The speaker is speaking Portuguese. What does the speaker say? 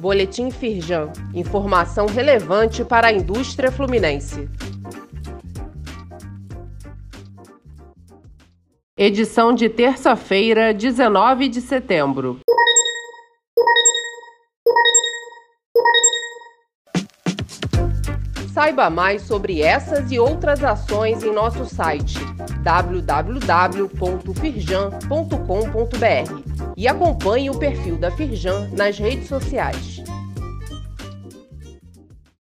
Boletim Firjan. Informação relevante para a indústria fluminense. Edição de terça-feira, 19 de setembro. Saiba mais sobre essas e outras ações em nosso site www.firjan.com.br e acompanhe o perfil da Firjan nas redes sociais.